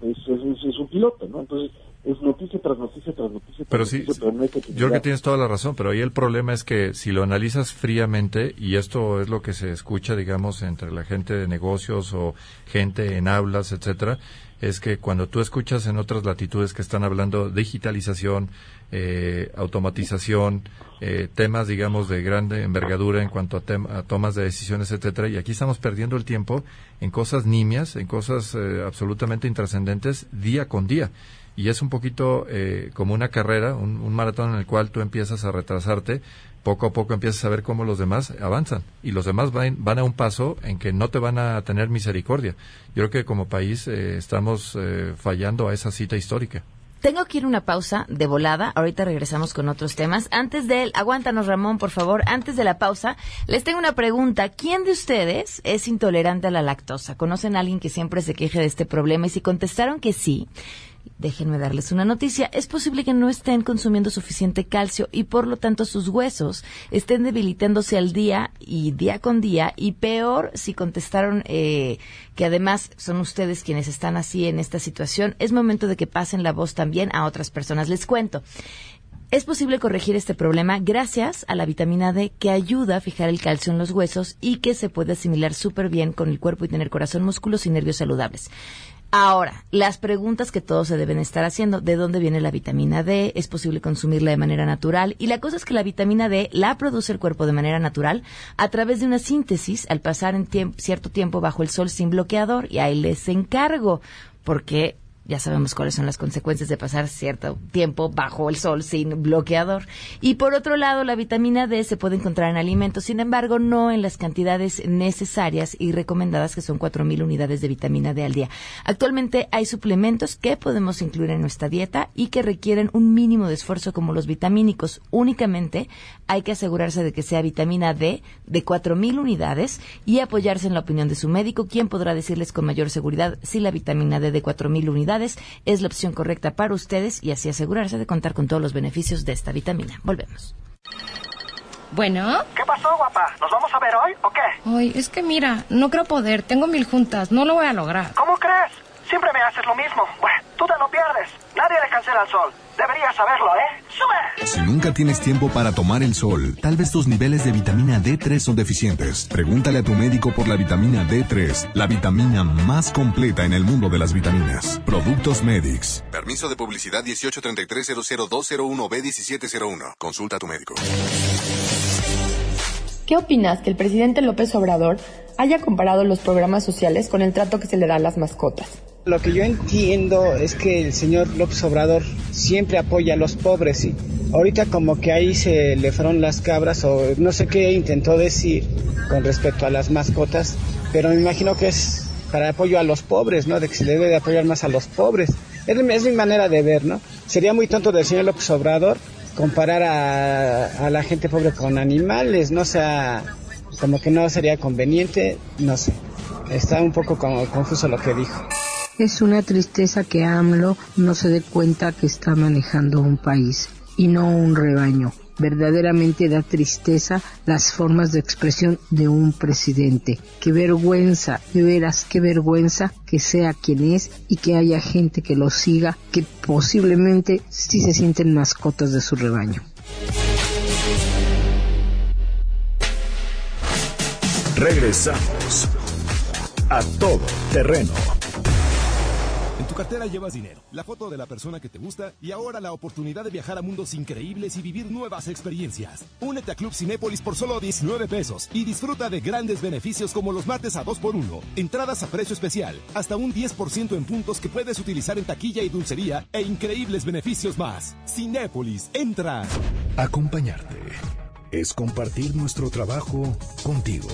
es, es, un piloto, ¿no? Entonces, es noticia tras noticia tras noticia. pero sí, yo creo que tienes toda la razón, pero ahí el problema es que si lo analizas fríamente, y esto es lo que se escucha, digamos, entre la gente de negocios o gente en aulas, etcétera, es que cuando tú escuchas en otras latitudes que están hablando digitalización, eh, automatización, eh, temas, digamos, de grande envergadura en cuanto a, tomas de decisiones, etcétera, y aquí estamos perdiendo el tiempo en cosas nimias, en cosas eh, absolutamente intrascendentes día con día. Y es un poquito como una carrera, un, un maratón en el cual tú empiezas a retrasarte poco a poco empiezas a ver cómo los demás avanzan y los demás van, van, a un paso en que no te van a tener misericordia. Yo creo que como país eh, estamos eh, fallando a esa cita histórica. Tengo que ir una pausa de volada. Ahorita regresamos con otros temas. Antes de él, aguántanos Ramón, por favor. Antes de la pausa, les tengo una pregunta. ¿Quién de ustedes es intolerante a la lactosa? ¿Conocen a alguien que siempre se queje de este problema? Y si contestaron que sí, déjenme darles una noticia, es posible que no estén consumiendo suficiente calcio y por lo tanto sus huesos estén debilitándose al día y día con día y peor si contestaron eh, que además son ustedes quienes están así en esta situación, es momento de que pasen la voz también a otras personas. Les cuento. Es posible corregir este problema gracias a la vitamina D que ayuda a fijar el calcio en los huesos y que se puede asimilar súper bien con el cuerpo y tener corazón, músculos y nervios saludables. Ahora, las preguntas que todos se deben estar haciendo, ¿de dónde viene la vitamina D? ¿Es posible consumirla de manera natural? Y la cosa es que la vitamina D la produce el cuerpo de manera natural a través de una síntesis al pasar en cierto tiempo bajo el sol sin bloqueador. Y ahí les encargo, porque ya sabemos cuáles son las consecuencias de pasar cierto tiempo bajo el sol sin bloqueador. Y por otro lado, la vitamina D se puede encontrar en alimentos, sin embargo, no en las cantidades necesarias y recomendadas, que son 4.000 unidades de vitamina D al día. Actualmente hay suplementos que podemos incluir en nuestra dieta y que requieren un mínimo de esfuerzo como los vitamínicos. Únicamente hay que asegurarse de que sea vitamina D de 4.000 unidades y apoyarse en la opinión de su médico, quien podrá decirles con mayor seguridad si la vitamina D de 4.000 unidades es la opción correcta para ustedes y así asegurarse de contar con todos los beneficios de esta vitamina. Volvemos. Bueno. ¿Qué pasó, guapa? ¿Nos vamos a ver hoy o qué? Ay, es que mira, no creo poder. Tengo mil juntas. No lo voy a lograr. ¿Cómo crees? Siempre me haces lo mismo. Bueno, tú te lo pierdes. Nadie le cancela al sol. Deberías saberlo, ¿eh? ¡Sube! Si nunca tienes tiempo para tomar el sol, tal vez tus niveles de vitamina D3 son deficientes. Pregúntale a tu médico por la vitamina D3, la vitamina más completa en el mundo de las vitaminas. Productos Medix. Permiso de publicidad 1833-00201B1701. Consulta a tu médico. ¿Qué opinas que el presidente López Obrador haya comparado los programas sociales con el trato que se le da a las mascotas? Lo que yo entiendo es que el señor López Obrador siempre apoya a los pobres y ahorita como que ahí se le fueron las cabras o no sé qué intentó decir con respecto a las mascotas, pero me imagino que es para apoyo a los pobres, ¿no? De que se debe de apoyar más a los pobres. Es, mi manera de ver, ¿no? Sería muy tonto del señor López Obrador comparar a, la gente pobre con animales, no sea, como que no sería conveniente, no sé. Está un poco como confuso lo que dijo. Es una tristeza que AMLO no se dé cuenta que está manejando un país y no un rebaño. Verdaderamente da tristeza las formas de expresión de un presidente. Qué vergüenza, de veras, qué vergüenza que sea quien es y que haya gente que lo siga, que posiblemente sí se sienten mascotas de su rebaño. Regresamos a todo terreno tu cartera llevas dinero, la foto de la persona que te gusta y ahora la oportunidad de viajar a mundos increíbles y vivir nuevas experiencias. Únete a Club Cinépolis por solo 19 pesos y disfruta de grandes beneficios como los martes a 2x1, entradas a precio especial, hasta un 10% en puntos que puedes utilizar en taquilla y dulcería e increíbles beneficios más. Cinépolis, entra. Acompañarte es compartir nuestro trabajo contigo.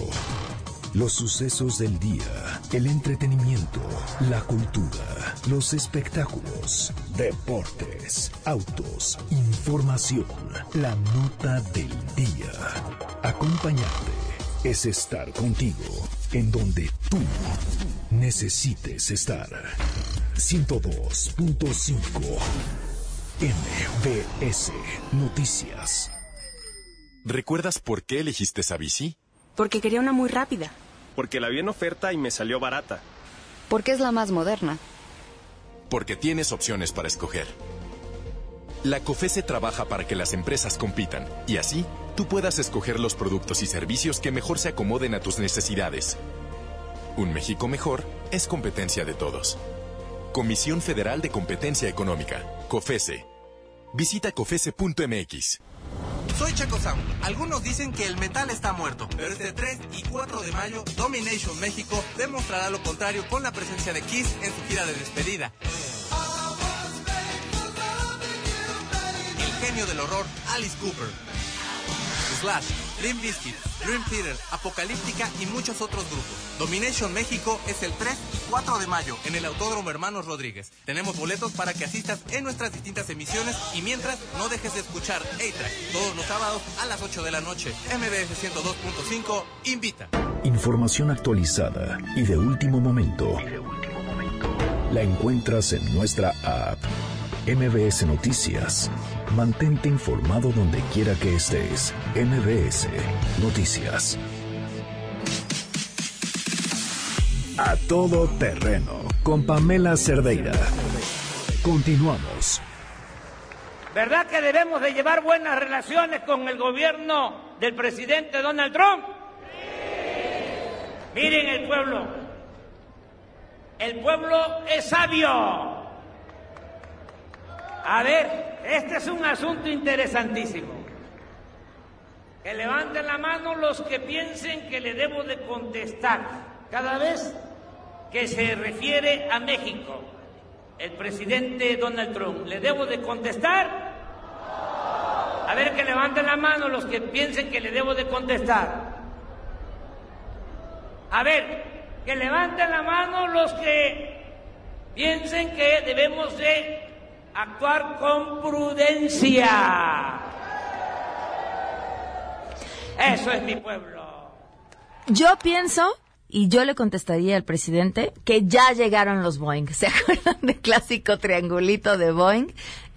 Los sucesos del día, el entretenimiento, la cultura, los espectáculos, deportes, autos, información, la nota del día. Acompañarte es estar contigo en donde tú necesites estar. 102.5 MBS Noticias. ¿Recuerdas por qué elegiste esa bici? Porque quería una muy rápida. Porque la vi en oferta y me salió barata. Porque es la más moderna. Porque tienes opciones para escoger. La COFESE trabaja para que las empresas compitan y así tú puedas escoger los productos y servicios que mejor se acomoden a tus necesidades. Un México mejor es competencia de todos. Comisión Federal de Competencia Económica, COFESE. Visita cofese.mx. Soy Chaco Sound. Algunos dicen que el metal está muerto, pero este 3 y 4 de mayo, Domination México demostrará lo contrario con la presencia de Kiss en su gira de despedida. El genio del horror, Alice Cooper. Slash, Limp Bizkit, Dream Theater, Apocalíptica y muchos otros grupos. Domination México es el 3 y 4 de mayo en el Autódromo Hermanos Rodríguez. Tenemos boletos para que asistas en nuestras distintas emisiones y mientras no dejes de escuchar A-Track todos los sábados a las 8 de la noche. MBS 102.5 invita. Información actualizada y de último momento. La encuentras en nuestra app. MBS Noticias. Mantente informado donde quiera que estés. MBS Noticias. A todo terreno con Pamela Cerdeira. Continuamos. ¿Verdad que debemos de llevar buenas relaciones con el gobierno del presidente Donald Trump? Miren el pueblo. El pueblo es sabio. A ver, este es un asunto interesantísimo. Que levanten la mano los que piensen que le debo de contestar cada vez que se refiere a México. El presidente Donald Trump, ¿le debo de contestar? A ver, que levanten la mano los que piensen que le debo de contestar. A ver, que levanten la mano los que piensen que debemos de actuar con prudencia. Eso es mi pueblo. Yo pienso, y yo le contestaría al presidente, que ya llegaron los Boeing. ¿Se acuerdan del clásico triangulito de Boeing?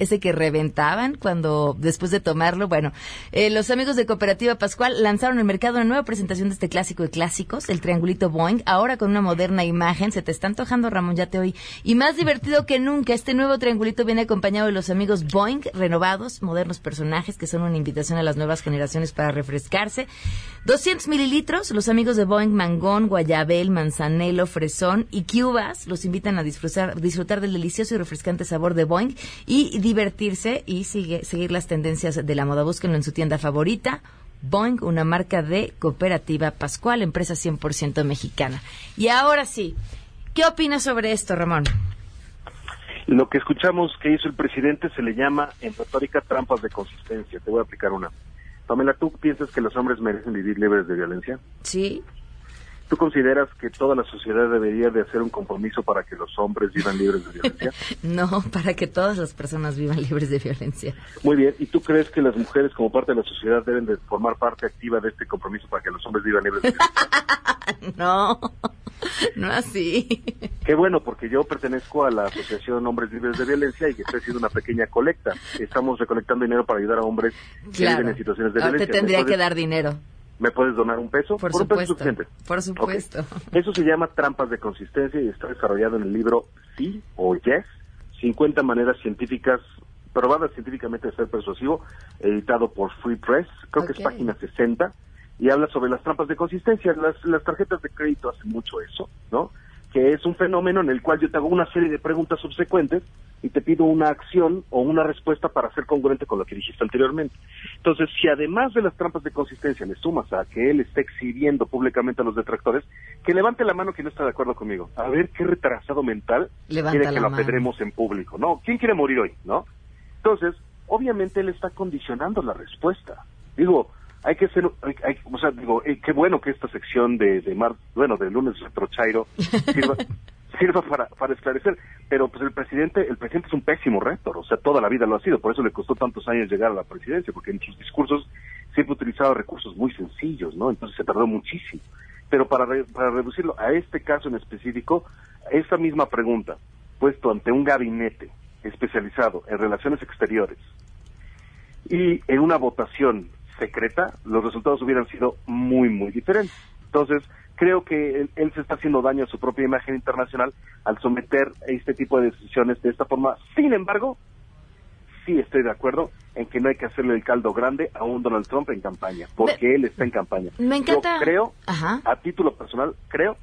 Ese que reventaban cuando, después de tomarlo, bueno, eh, los amigos de Cooperativa Pascual lanzaron al mercado una nueva presentación de este clásico de clásicos, el triangulito Boeing, ahora con una moderna imagen. Se te está antojando, Ramón, ya te oí. Y más divertido que nunca, este nuevo triangulito viene acompañado de los amigos Boeing renovados, modernos personajes que son una invitación a las nuevas generaciones para refrescarse. 200 mililitros, los amigos de Boeing Mangón, Guayabel, Manzanelo, Fresón y Cubas los invitan a disfrutar, disfrutar del delicioso y refrescante sabor de Boeing y divertirse y sigue, seguir las tendencias de la moda. Búsquenlo en su tienda favorita. Boeing, una marca de Cooperativa Pascual, empresa 100% mexicana. Y ahora sí, ¿qué opinas sobre esto, Ramón? Lo que escuchamos que hizo el presidente se le llama en retórica trampas de consistencia. Te voy a aplicar una. Pamela, ¿tú piensas que los hombres merecen vivir libres de violencia? Sí. ¿Tú consideras que toda la sociedad debería de hacer un compromiso para que los hombres vivan libres de violencia? no, para que todas las personas vivan libres de violencia. Muy bien. ¿Y tú crees que las mujeres como parte de la sociedad deben de formar parte activa de este compromiso para que los hombres vivan libres de violencia? no, no así. Qué bueno, porque yo pertenezco a la Asociación Hombres Libres de Violencia y que estoy haciendo una pequeña colecta. Estamos recolectando dinero para ayudar a hombres que viven en situaciones de Ahora violencia. te tendría que dar dinero. ¿Me puedes donar un peso? Por, un supuesto. peso suficiente. Por supuesto. Okay. Eso se llama trampas de consistencia y está desarrollado en el libro Sí o Yes, 50 maneras científicas, probadas científicamente de ser persuasivo, editado por Free Press, creo Okay. que es página 60, y habla sobre las trampas de consistencia. Las, las tarjetas de crédito hacen mucho eso, ¿no? Que es un fenómeno en el cual yo te hago una serie de preguntas subsecuentes y te pido una acción o una respuesta para ser congruente con lo que dijiste anteriormente. Entonces, si además de las trampas de consistencia le sumas a que él está exhibiendo públicamente a los detractores, que levante la mano quien no está de acuerdo conmigo. A ver qué retrasado mental Levanta quiere que lo apedremos en público, ¿no? ¿Quién quiere morir hoy, no? Entonces, obviamente él está condicionando la respuesta. Digo, hay que ser, hay, o sea, digo, eh, qué bueno que esta sección de, de mar, bueno, de lunes retrochairo sirva, sirva para, para esclarecer, pero pues el presidente, el presidente es un pésimo rector, o sea, toda la vida lo ha sido, por eso le costó tantos años llegar a la presidencia, porque en sus discursos siempre utilizaba recursos muy sencillos, ¿no? Entonces se tardó muchísimo. Pero para, para reducirlo a este caso en específico, esa misma pregunta, puesto ante un gabinete especializado en relaciones exteriores y en una votación secreta, los resultados hubieran sido muy, muy diferentes. Entonces, creo que él, se está haciendo daño a su propia imagen internacional al someter este tipo de decisiones de esta forma. Sin embargo, sí estoy de acuerdo en que no hay que hacerle el caldo grande a un Donald Trump en campaña, porque él está en campaña. Me encanta. Yo creo, a título personal, creo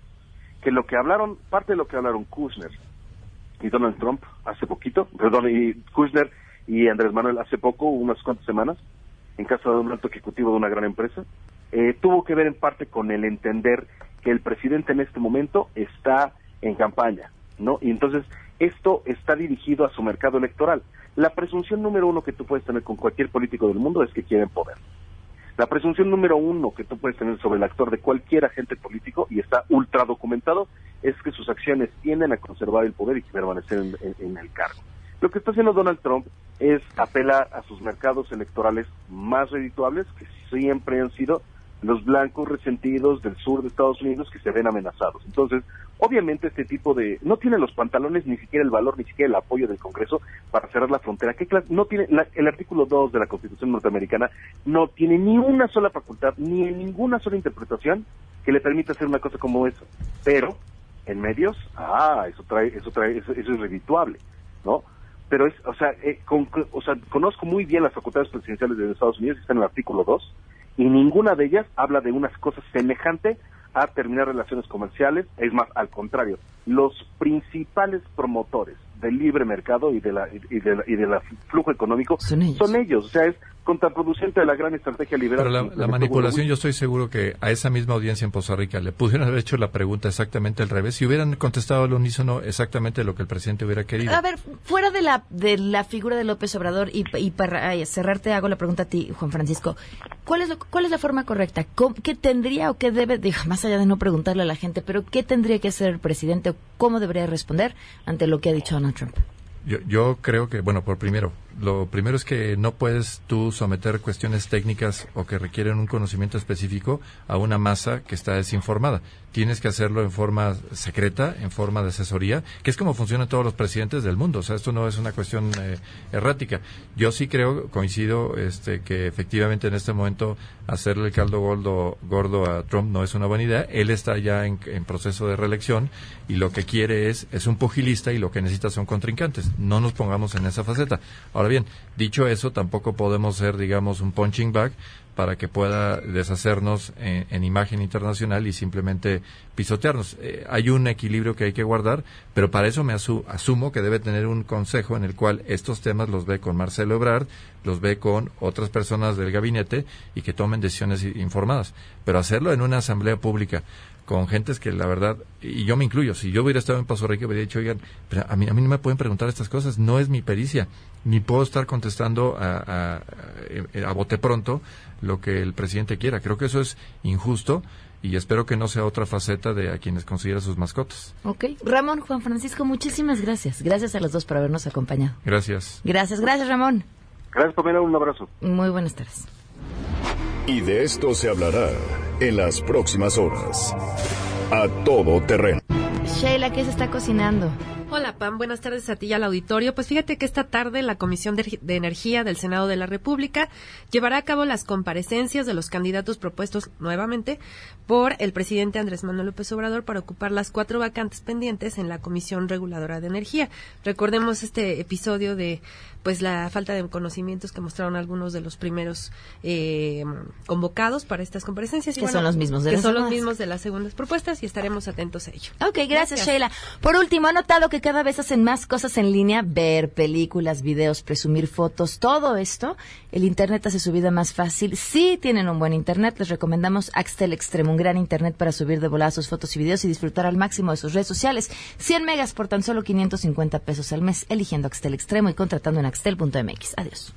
que lo que hablaron, parte de lo que hablaron Kushner y Donald Trump hace poquito, perdón, y Kushner y Andrés Manuel hace poco, unas cuantas semanas, en casa de un alto ejecutivo de una gran empresa, eh, tuvo que ver en parte con el entender que el presidente en este momento está en campaña, ¿no? Y entonces esto está dirigido a su mercado electoral. La presunción número uno que tú puedes tener con cualquier político del mundo es que quieren poder. La presunción número uno que tú puedes tener sobre el actor de cualquier agente político, y está ultra documentado, es que sus acciones tienden a conservar el poder y permanecer en el cargo. Lo que está haciendo Donald Trump es apelar a sus mercados electorales más redituables, que siempre han sido los blancos resentidos del sur de Estados Unidos que se ven amenazados. Entonces, obviamente este tipo de... no tiene los pantalones, ni siquiera el valor, ni siquiera el apoyo del Congreso para cerrar la frontera. ¿Qué? No tiene, el artículo 2 de la Constitución norteamericana no tiene ni una sola facultad, ni ninguna sola interpretación que le permita hacer una cosa como eso. Pero, en medios, ah, eso trae, eso trae, eso, eso es redituable, ¿no? Pero es, o sea, eh, o sea, conozco muy bien las facultades presidenciales de Estados Unidos, están en el artículo 2, y ninguna de ellas habla de unas cosas semejantes a terminar relaciones comerciales, es más, al contrario, los principales promotores del libre mercado y de la y de y de la flujo económico son ellos. son ellos, o sea, es contraproducente de la gran estrategia liberal. Pero la, manipulación, yo estoy seguro que a esa misma audiencia en Poza Rica le pudieron haber hecho la pregunta exactamente al revés si hubieran contestado al unísono exactamente lo que el presidente hubiera querido. A ver, fuera de la de la figura de López Obrador y, y para cerrarte hago la pregunta a ti, Juan Francisco, ¿cuál es cuál es la forma correcta? ¿Qué tendría o qué debe, digo, más allá de no preguntarle a la gente, pero qué tendría que hacer el presidente o cómo debería responder ante lo que ha dicho Donald Trump? Yo, yo creo que, bueno, por primero, lo primero es que no puedes tú someter cuestiones técnicas o que requieren un conocimiento específico a una masa que está desinformada. Tienes que hacerlo en forma secreta, en forma de asesoría, que es como funcionan todos los presidentes del mundo. O sea, esto no es una cuestión eh, errática. Yo sí creo, coincido, este, que efectivamente en este momento hacerle el caldo gordo, gordo a Trump no es una buena idea. Él está ya en, en proceso de reelección y lo que quiere es, es un pugilista y lo que necesita son contrincantes. No nos pongamos en esa faceta. Ahora bien, dicho eso, tampoco podemos ser, digamos, un punching bag para que pueda deshacernos en, imagen internacional y simplemente pisotearnos. Eh, hay un equilibrio que hay que guardar, pero para eso me asumo que debe tener un consejo en el cual estos temas los ve con Marcelo Ebrard, los ve con otras personas del gabinete y que tomen decisiones informadas. Pero hacerlo en una asamblea pública con gentes que la verdad, y yo me incluyo, si yo hubiera estado en Paso Rico, hubiera dicho, oigan, pero a mí, a mí no me pueden preguntar estas cosas, no es mi pericia, ni puedo estar contestando a, a, a bote pronto lo que el presidente quiera. Creo que eso es injusto y espero que no sea otra faceta de a quienes considera sus mascotas. Ok. Ramón, Juan Francisco, muchísimas gracias. Gracias a los dos por habernos acompañado. Gracias. Gracias, gracias, Ramón. Gracias, Pamela. Un abrazo. Muy buenas tardes. Y de esto se hablará en las próximas horas. A todo terreno. Sheila, ¿qué se está cocinando? Hola Pam, buenas tardes a ti y al auditorio. Pues fíjate que esta tarde la Comisión de, Energía del Senado de la República llevará a cabo las comparecencias de los candidatos propuestos nuevamente por el presidente Andrés Manuel López Obrador para ocupar las cuatro vacantes pendientes en la Comisión Reguladora de Energía. Recordemos este episodio de pues la falta de conocimientos que mostraron algunos de los primeros eh, convocados para estas comparecencias. que son los mismos de que las son los mismos de las segundas propuestas y estaremos atentos a ello. Ok, gracias, Sheila. Por último, ha notado que cada vez hacen más cosas en línea, ver películas, videos, presumir fotos, todo esto. El Internet hace su vida más fácil. Si tienen un buen Internet, les recomendamos Axtel Extreme, un gran Internet para subir de volada sus fotos y videos y disfrutar al máximo de sus redes sociales. 100 megas por tan solo 550 pesos al mes, eligiendo Axtel Extremo y contratando en axtel.mx. Adiós.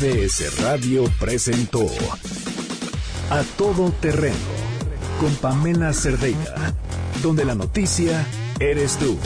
MBS Radio presentó A Todo Terreno con Pamela Cerdeira, donde la noticia eres tú.